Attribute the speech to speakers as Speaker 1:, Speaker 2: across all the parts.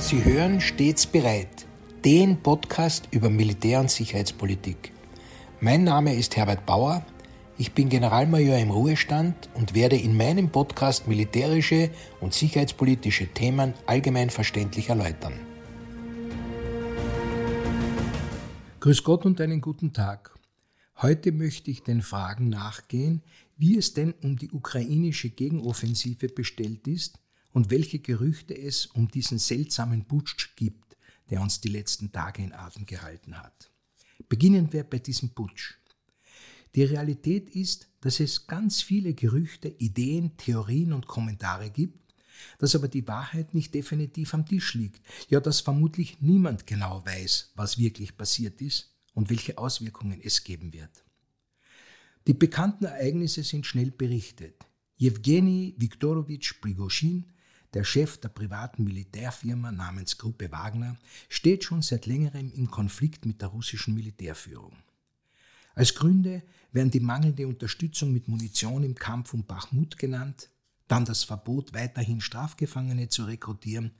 Speaker 1: Sie hören stets bereit, den Podcast über Militär- und Sicherheitspolitik. Mein Name ist Herbert Bauer, ich bin Generalmajor im Ruhestand und werde in meinem Podcast militärische und sicherheitspolitische Themen allgemein verständlich erläutern. Grüß Gott und einen guten Tag. Heute möchte ich den Fragen nachgehen, wie es denn um die ukrainische Gegenoffensive bestellt ist und welche Gerüchte es um diesen seltsamen Putsch gibt, der uns die letzten Tage in Atem gehalten hat. Beginnen wir bei diesem Putsch. Die Realität ist, dass es ganz viele Gerüchte, Ideen, Theorien und Kommentare gibt, dass aber die Wahrheit nicht definitiv am Tisch liegt, ja dass vermutlich niemand genau weiß, was wirklich passiert ist und welche Auswirkungen es geben wird. Die bekannten Ereignisse sind schnell berichtet. Jewgeni Viktorowitsch Prigoschin der Chef der privaten Militärfirma namens Gruppe Wagner steht schon seit längerem in Konflikt mit der russischen Militärführung. Als Gründe werden die mangelnde Unterstützung mit Munition im Kampf um Bachmut genannt, dann das Verbot, weiterhin Strafgefangene zu rekrutieren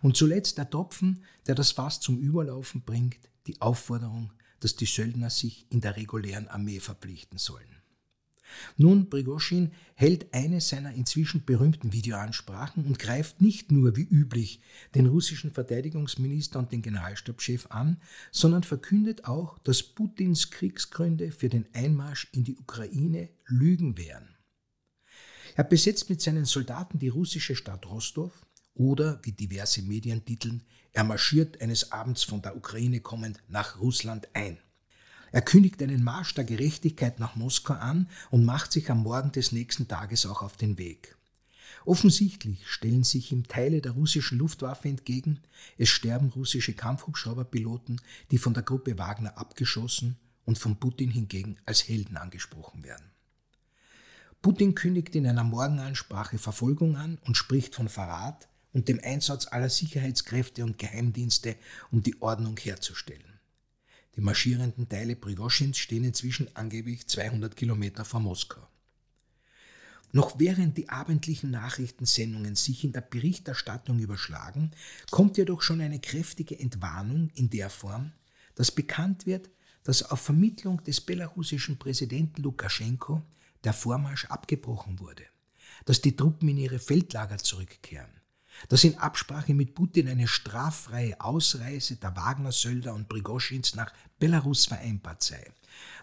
Speaker 1: und zuletzt der Tropfen, der das Fass zum Überlaufen bringt, die Aufforderung, dass die Söldner sich in der regulären Armee verpflichten sollen. Nun, Prigoschin hält eine seiner inzwischen berühmten Videoansprachen und greift nicht nur wie üblich den russischen Verteidigungsminister und den Generalstabschef an, sondern verkündet auch, dass Putins Kriegsgründe für den Einmarsch in die Ukraine Lügen wären. Er besetzt mit seinen Soldaten die russische Stadt Rostov oder, wie diverse Medien titeln, er marschiert eines Abends von der Ukraine kommend nach Russland ein. Er kündigt einen Marsch der Gerechtigkeit nach Moskau an und macht sich am Morgen des nächsten Tages auch auf den Weg. Offensichtlich stellen sich ihm Teile der russischen Luftwaffe entgegen, es sterben russische Kampfhubschrauberpiloten, die von der Gruppe Wagner abgeschossen und von Putin hingegen als Helden angesprochen werden. Putin kündigt in einer Morgenansprache Verfolgung an und spricht von Verrat und dem Einsatz aller Sicherheitskräfte und Geheimdienste, um die Ordnung herzustellen. Die marschierenden Teile Prigoschins stehen inzwischen angeblich 200 Kilometer vor Moskau. Noch während die abendlichen Nachrichtensendungen sich in der Berichterstattung überschlagen, kommt jedoch schon eine kräftige Entwarnung in der Form, dass bekannt wird, dass auf Vermittlung des belarussischen Präsidenten Lukaschenko der Vormarsch abgebrochen wurde, dass die Truppen in ihre Feldlager zurückkehren, dass in Absprache mit Putin eine straffreie Ausreise der Wagner-Sölder und Prigoschins nach Belarus vereinbart sei,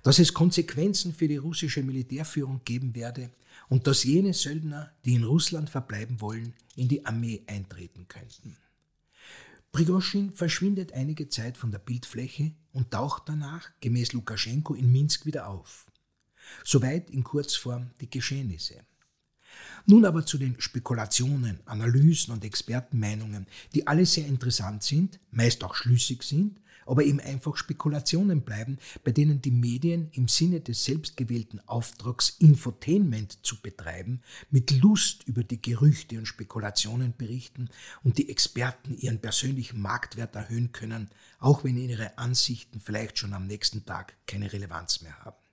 Speaker 1: dass es Konsequenzen für die russische Militärführung geben werde und dass jene Söldner, die in Russland verbleiben wollen, in die Armee eintreten könnten. Prigoschin verschwindet einige Zeit von der Bildfläche und taucht danach, gemäß Lukaschenko, in Minsk wieder auf. Soweit in Kurzform die Geschehnisse. Nun aber zu den Spekulationen, Analysen und Expertenmeinungen, die alle sehr interessant sind, meist auch schlüssig sind, aber eben einfach Spekulationen bleiben, bei denen die Medien im Sinne des selbstgewählten Auftrags Infotainment zu betreiben, mit Lust über die Gerüchte und Spekulationen berichten und die Experten ihren persönlichen Marktwert erhöhen können, auch wenn ihre Ansichten vielleicht schon am nächsten Tag keine Relevanz mehr haben.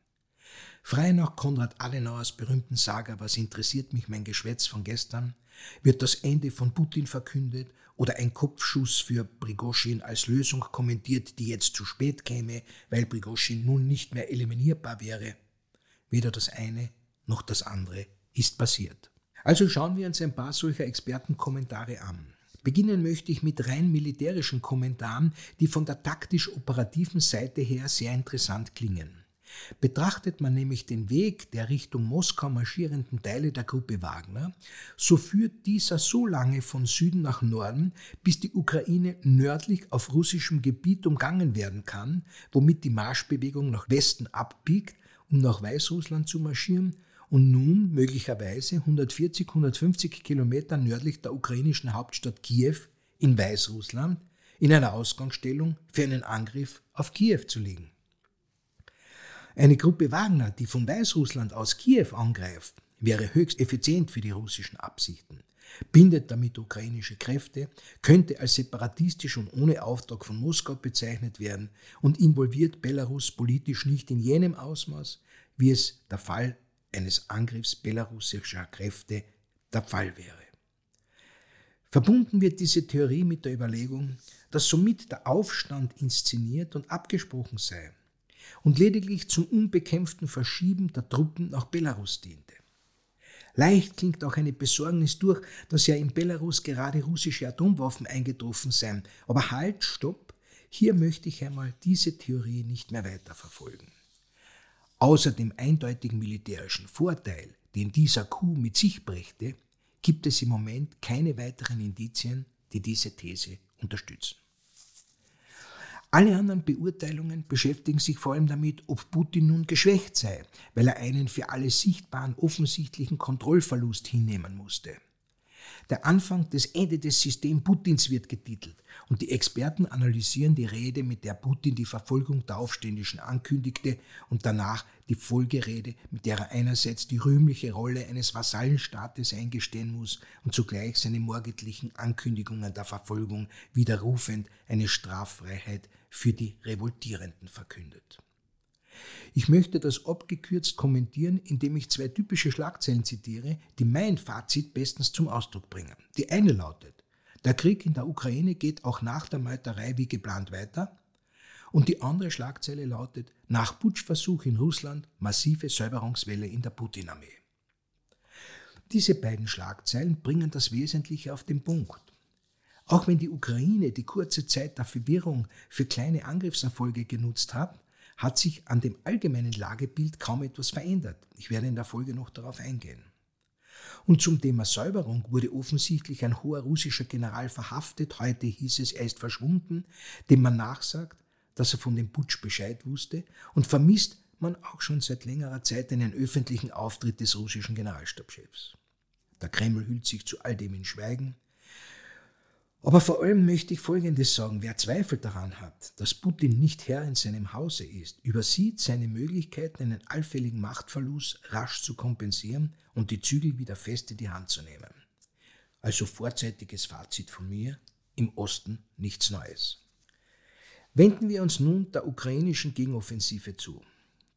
Speaker 1: Frei nach Konrad Adenauers berühmten Saga Was interessiert mich mein Geschwätz von gestern, wird das Ende von Putin verkündet oder ein Kopfschuss für Prigoschin als Lösung kommentiert, die jetzt zu spät käme, weil Prigoschin nun nicht mehr eliminierbar wäre. Weder das eine noch das andere ist passiert. Also schauen wir uns ein paar solcher Expertenkommentare an. Beginnen möchte ich mit rein militärischen Kommentaren, die von der taktisch-operativen Seite her sehr interessant klingen. Betrachtet man nämlich den Weg der Richtung Moskau marschierenden Teile der Gruppe Wagner, so führt dieser so lange von Süden nach Norden, bis die Ukraine nördlich auf russischem Gebiet umgangen werden kann, womit die Marschbewegung nach Westen abbiegt, um nach Weißrussland zu marschieren und nun möglicherweise 140, 150 Kilometer nördlich der ukrainischen Hauptstadt Kiew in Weißrussland in einer Ausgangsstellung für einen Angriff auf Kiew zu liegen. Eine Gruppe Wagner, die von Weißrussland aus Kiew angreift, wäre höchst effizient für die russischen Absichten, bindet damit ukrainische Kräfte, könnte als separatistisch und ohne Auftrag von Moskau bezeichnet werden und involviert Belarus politisch nicht in jenem Ausmaß, wie es der Fall eines Angriffs belarussischer Kräfte der Fall wäre. Verbunden wird diese Theorie mit der Überlegung, dass somit der Aufstand inszeniert und abgesprochen sei und lediglich zum unbekämpften Verschieben der Truppen nach Belarus diente. Leicht klingt auch eine Besorgnis durch, dass ja in Belarus gerade russische Atomwaffen eingetroffen seien. Aber halt, stopp, hier möchte ich einmal diese Theorie nicht mehr weiterverfolgen. Außer dem eindeutigen militärischen Vorteil, den dieser Coup mit sich brächte, gibt es im Moment keine weiteren Indizien, die diese These unterstützen. Alle anderen Beurteilungen beschäftigen sich vor allem damit, ob Putin nun geschwächt sei, weil er einen für alle sichtbaren offensichtlichen Kontrollverlust hinnehmen musste. Der Anfang des Ende des Systems Putins wird getitelt und die Experten analysieren die Rede, mit der Putin die Verfolgung der Aufständischen ankündigte und danach die Folgerede, mit der er einerseits die rühmliche Rolle eines Vasallenstaates eingestehen muss und zugleich seine morgendlichen Ankündigungen der Verfolgung widerrufend eine Straffreiheit für die Revoltierenden verkündet. Ich möchte das abgekürzt kommentieren, indem ich zwei typische Schlagzeilen zitiere, die mein Fazit bestens zum Ausdruck bringen. Die eine lautet, der Krieg in der Ukraine geht auch nach der Meuterei wie geplant weiter. Und die andere Schlagzeile lautet, nach Putschversuch in Russland massive Säuberungswelle in der Putin-Armee. Diese beiden Schlagzeilen bringen das Wesentliche auf den Punkt. Auch wenn die Ukraine die kurze Zeit der Verwirrung für kleine Angriffserfolge genutzt hat, hat sich an dem allgemeinen Lagebild kaum etwas verändert. Ich werde in der Folge noch darauf eingehen. Und zum Thema Säuberung wurde offensichtlich ein hoher russischer General verhaftet. Heute hieß es, er ist verschwunden, dem man nachsagt, dass er von dem Putsch Bescheid wusste und vermisst man auch schon seit längerer Zeit einen öffentlichen Auftritt des russischen Generalstabschefs. Der Kreml hüllt sich zu all dem in Schweigen. Aber vor allem möchte ich Folgendes sagen. Wer Zweifel daran hat, dass Putin nicht Herr in seinem Hause ist, übersieht seine Möglichkeiten, einen allfälligen Machtverlust rasch zu kompensieren und die Zügel wieder fest in die Hand zu nehmen. Also vorzeitiges Fazit von mir, im Osten nichts Neues. Wenden wir uns nun der ukrainischen Gegenoffensive zu.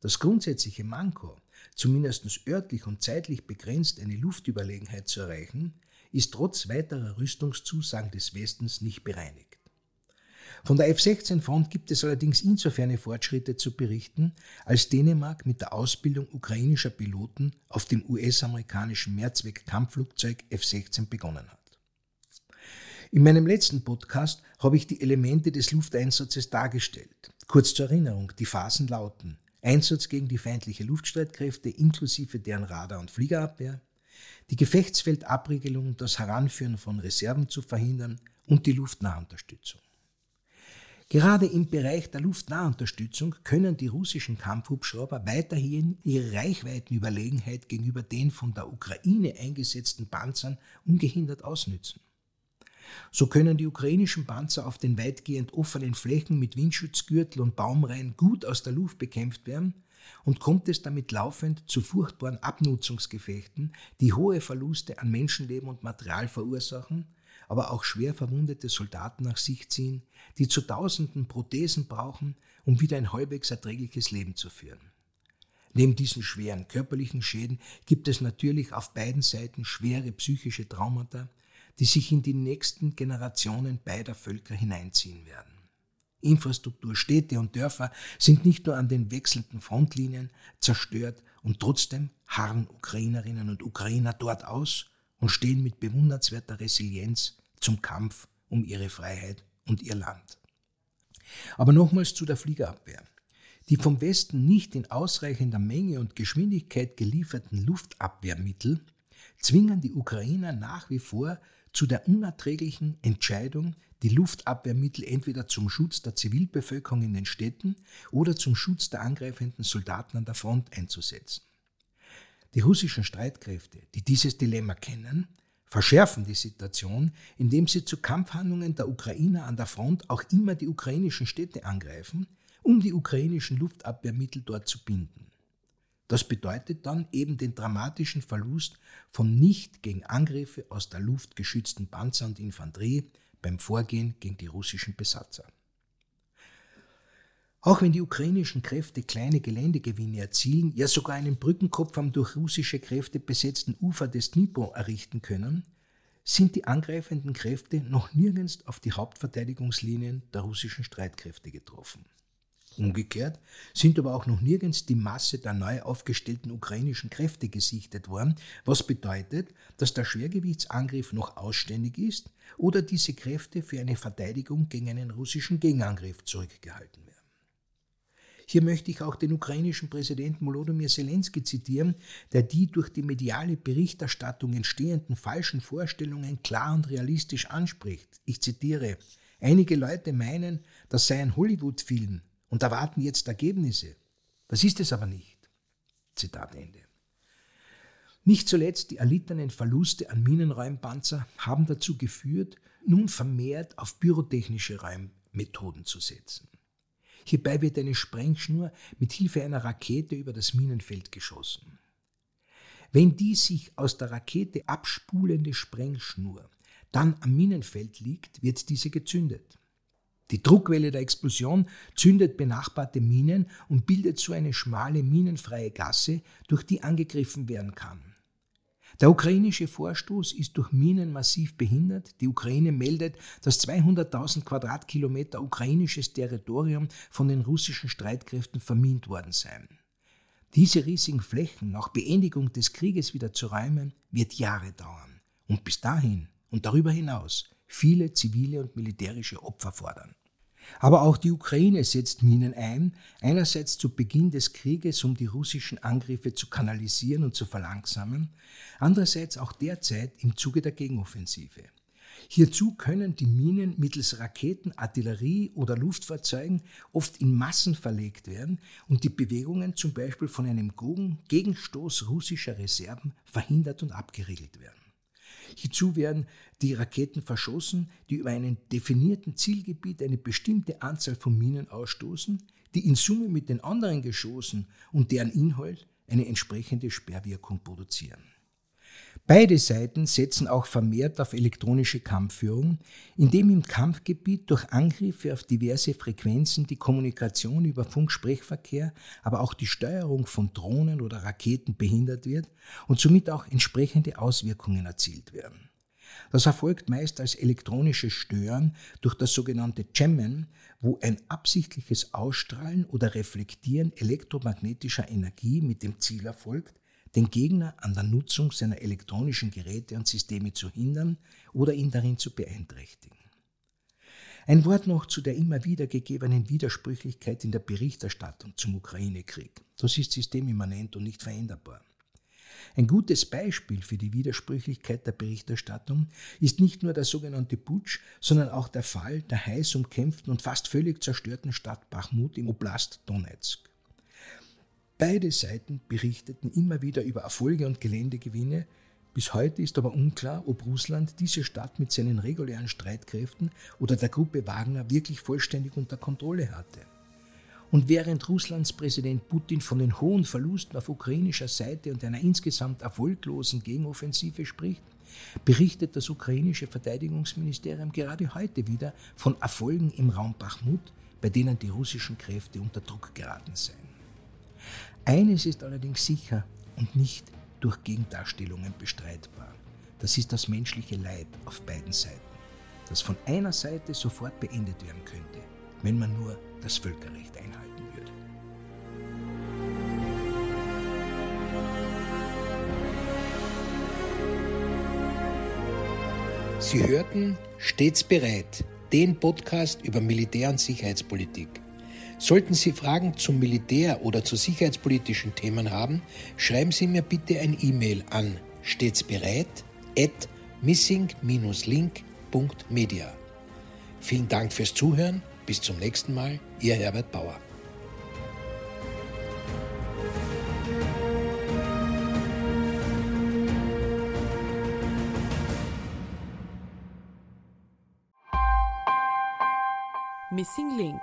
Speaker 1: Das grundsätzliche Manko, zumindest örtlich und zeitlich begrenzt eine Luftüberlegenheit zu erreichen, ist trotz weiterer Rüstungszusagen des Westens nicht bereinigt. Von der F-16-Front gibt es allerdings insofern Fortschritte zu berichten, als Dänemark mit der Ausbildung ukrainischer Piloten auf dem US-amerikanischen Mehrzweck-Kampfflugzeug F-16 begonnen hat. In meinem letzten Podcast habe ich die Elemente des Lufteinsatzes dargestellt. Kurz zur Erinnerung, die Phasen lauten Einsatz gegen die feindliche Luftstreitkräfte inklusive deren Radar- und Fliegerabwehr, die Gefechtsfeldabriegelung, das Heranführen von Reserven zu verhindern und die Luftnahunterstützung. Gerade im Bereich der Luftnahunterstützung können die russischen Kampfhubschrauber weiterhin ihre Reichweitenüberlegenheit gegenüber den von der Ukraine eingesetzten Panzern ungehindert ausnützen. So können die ukrainischen Panzer auf den weitgehend offenen Flächen mit Windschutzgürtel und Baumreihen gut aus der Luft bekämpft werden und kommt es damit laufend zu furchtbaren Abnutzungsgefechten, die hohe Verluste an Menschenleben und Material verursachen, aber auch schwer verwundete Soldaten nach sich ziehen, die zu tausenden Prothesen brauchen, um wieder ein halbwegs erträgliches Leben zu führen. Neben diesen schweren körperlichen Schäden gibt es natürlich auf beiden Seiten schwere psychische Traumata, die sich in die nächsten Generationen beider Völker hineinziehen werden. Infrastruktur, Städte und Dörfer sind nicht nur an den wechselnden Frontlinien zerstört und trotzdem harren Ukrainerinnen und Ukrainer dort aus und stehen mit bewundernswerter Resilienz zum Kampf um ihre Freiheit und ihr Land. Aber nochmals zu der Fliegerabwehr. Die vom Westen nicht in ausreichender Menge und Geschwindigkeit gelieferten Luftabwehrmittel zwingen die Ukrainer nach wie vor zu der unerträglichen Entscheidung, die Luftabwehrmittel entweder zum Schutz der Zivilbevölkerung in den Städten oder zum Schutz der angreifenden Soldaten an der Front einzusetzen. Die russischen Streitkräfte, die dieses Dilemma kennen, verschärfen die Situation, indem sie zu Kampfhandlungen der Ukrainer an der Front auch immer die ukrainischen Städte angreifen, um die ukrainischen Luftabwehrmittel dort zu binden. Das bedeutet dann eben den dramatischen Verlust von nicht gegen Angriffe aus der Luft geschützten Panzer und Infanterie beim Vorgehen gegen die russischen Besatzer. Auch wenn die ukrainischen Kräfte kleine Geländegewinne erzielen, ja sogar einen Brückenkopf am durch russische Kräfte besetzten Ufer des Dnipro errichten können, sind die angreifenden Kräfte noch nirgends auf die Hauptverteidigungslinien der russischen Streitkräfte getroffen. Umgekehrt sind aber auch noch nirgends die Masse der neu aufgestellten ukrainischen Kräfte gesichtet worden, was bedeutet, dass der Schwergewichtsangriff noch ausständig ist oder diese Kräfte für eine Verteidigung gegen einen russischen Gegenangriff zurückgehalten werden. Hier möchte ich auch den ukrainischen Präsidenten Volodymyr Zelensky zitieren, der die durch die mediale Berichterstattung entstehenden falschen Vorstellungen klar und realistisch anspricht. Ich zitiere, einige Leute meinen, das sei ein Hollywood-Film, und erwarten jetzt Ergebnisse. Das ist es aber nicht. Zitat Ende. Nicht zuletzt die erlittenen Verluste an Minenräumpanzer haben dazu geführt, nun vermehrt auf pyrotechnische Räummethoden zu setzen. Hierbei wird eine Sprengschnur mit Hilfe einer Rakete über das Minenfeld geschossen. Wenn die sich aus der Rakete abspulende Sprengschnur dann am Minenfeld liegt, wird diese gezündet. Die Druckwelle der Explosion zündet benachbarte Minen und bildet so eine schmale minenfreie Gasse, durch die angegriffen werden kann. Der ukrainische Vorstoß ist durch Minen massiv behindert. Die Ukraine meldet, dass 200.000 Quadratkilometer ukrainisches Territorium von den russischen Streitkräften vermint worden seien. Diese riesigen Flächen nach Beendigung des Krieges wieder zu räumen, wird Jahre dauern und bis dahin und darüber hinaus viele zivile und militärische Opfer fordern. Aber auch die Ukraine setzt Minen ein, einerseits zu Beginn des Krieges, um die russischen Angriffe zu kanalisieren und zu verlangsamen, andererseits auch derzeit im Zuge der Gegenoffensive. Hierzu können die Minen mittels Raketen, Artillerie oder Luftfahrzeugen oft in Massen verlegt werden und die Bewegungen zum Beispiel von einem Gegenstoß russischer Reserven verhindert und abgeriegelt werden. Hierzu werden die Raketen verschossen, die über einem definierten Zielgebiet eine bestimmte Anzahl von Minen ausstoßen, die in Summe mit den anderen Geschossen und deren Inhalt eine entsprechende Sperrwirkung produzieren. Beide Seiten setzen auch vermehrt auf elektronische Kampfführung, indem im Kampfgebiet durch Angriffe auf diverse Frequenzen die Kommunikation über Funksprechverkehr, aber auch die Steuerung von Drohnen oder Raketen behindert wird und somit auch entsprechende Auswirkungen erzielt werden. Das erfolgt meist als elektronisches Stören durch das sogenannte Jammen, wo ein absichtliches Ausstrahlen oder Reflektieren elektromagnetischer Energie mit dem Ziel erfolgt, den Gegner an der Nutzung seiner elektronischen Geräte und Systeme zu hindern oder ihn darin zu beeinträchtigen. Ein Wort noch zu der immer wieder gegebenen Widersprüchlichkeit in der Berichterstattung zum Ukraine-Krieg. Das ist systemimmanent und nicht veränderbar. Ein gutes Beispiel für die Widersprüchlichkeit der Berichterstattung ist nicht nur der sogenannte Putsch, sondern auch der Fall der heiß umkämpften und fast völlig zerstörten Stadt Bachmut im Oblast Donetsk. Beide Seiten berichteten immer wieder über Erfolge und Geländegewinne. Bis heute ist aber unklar, ob Russland diese Stadt mit seinen regulären Streitkräften oder der Gruppe Wagner wirklich vollständig unter Kontrolle hatte. Und während Russlands Präsident Putin von den hohen Verlusten auf ukrainischer Seite und einer insgesamt erfolglosen Gegenoffensive spricht, berichtet das ukrainische Verteidigungsministerium gerade heute wieder von Erfolgen im Raum Bachmut, bei denen die russischen Kräfte unter Druck geraten seien. Eines ist allerdings sicher und nicht durch Gegendarstellungen bestreitbar. Das ist das menschliche Leid auf beiden Seiten, das von einer Seite sofort beendet werden könnte, wenn man nur das Völkerrecht einhalten würde. Sie hörten Stets bereit, den Podcast über Militär- und Sicherheitspolitik. Sollten Sie Fragen zum Militär oder zu sicherheitspolitischen Themen haben, schreiben Sie mir bitte ein E-Mail an stets bereit at missing-link.media. Vielen Dank fürs Zuhören. Bis zum nächsten Mal. Ihr Herbert Bauer.
Speaker 2: Missing Link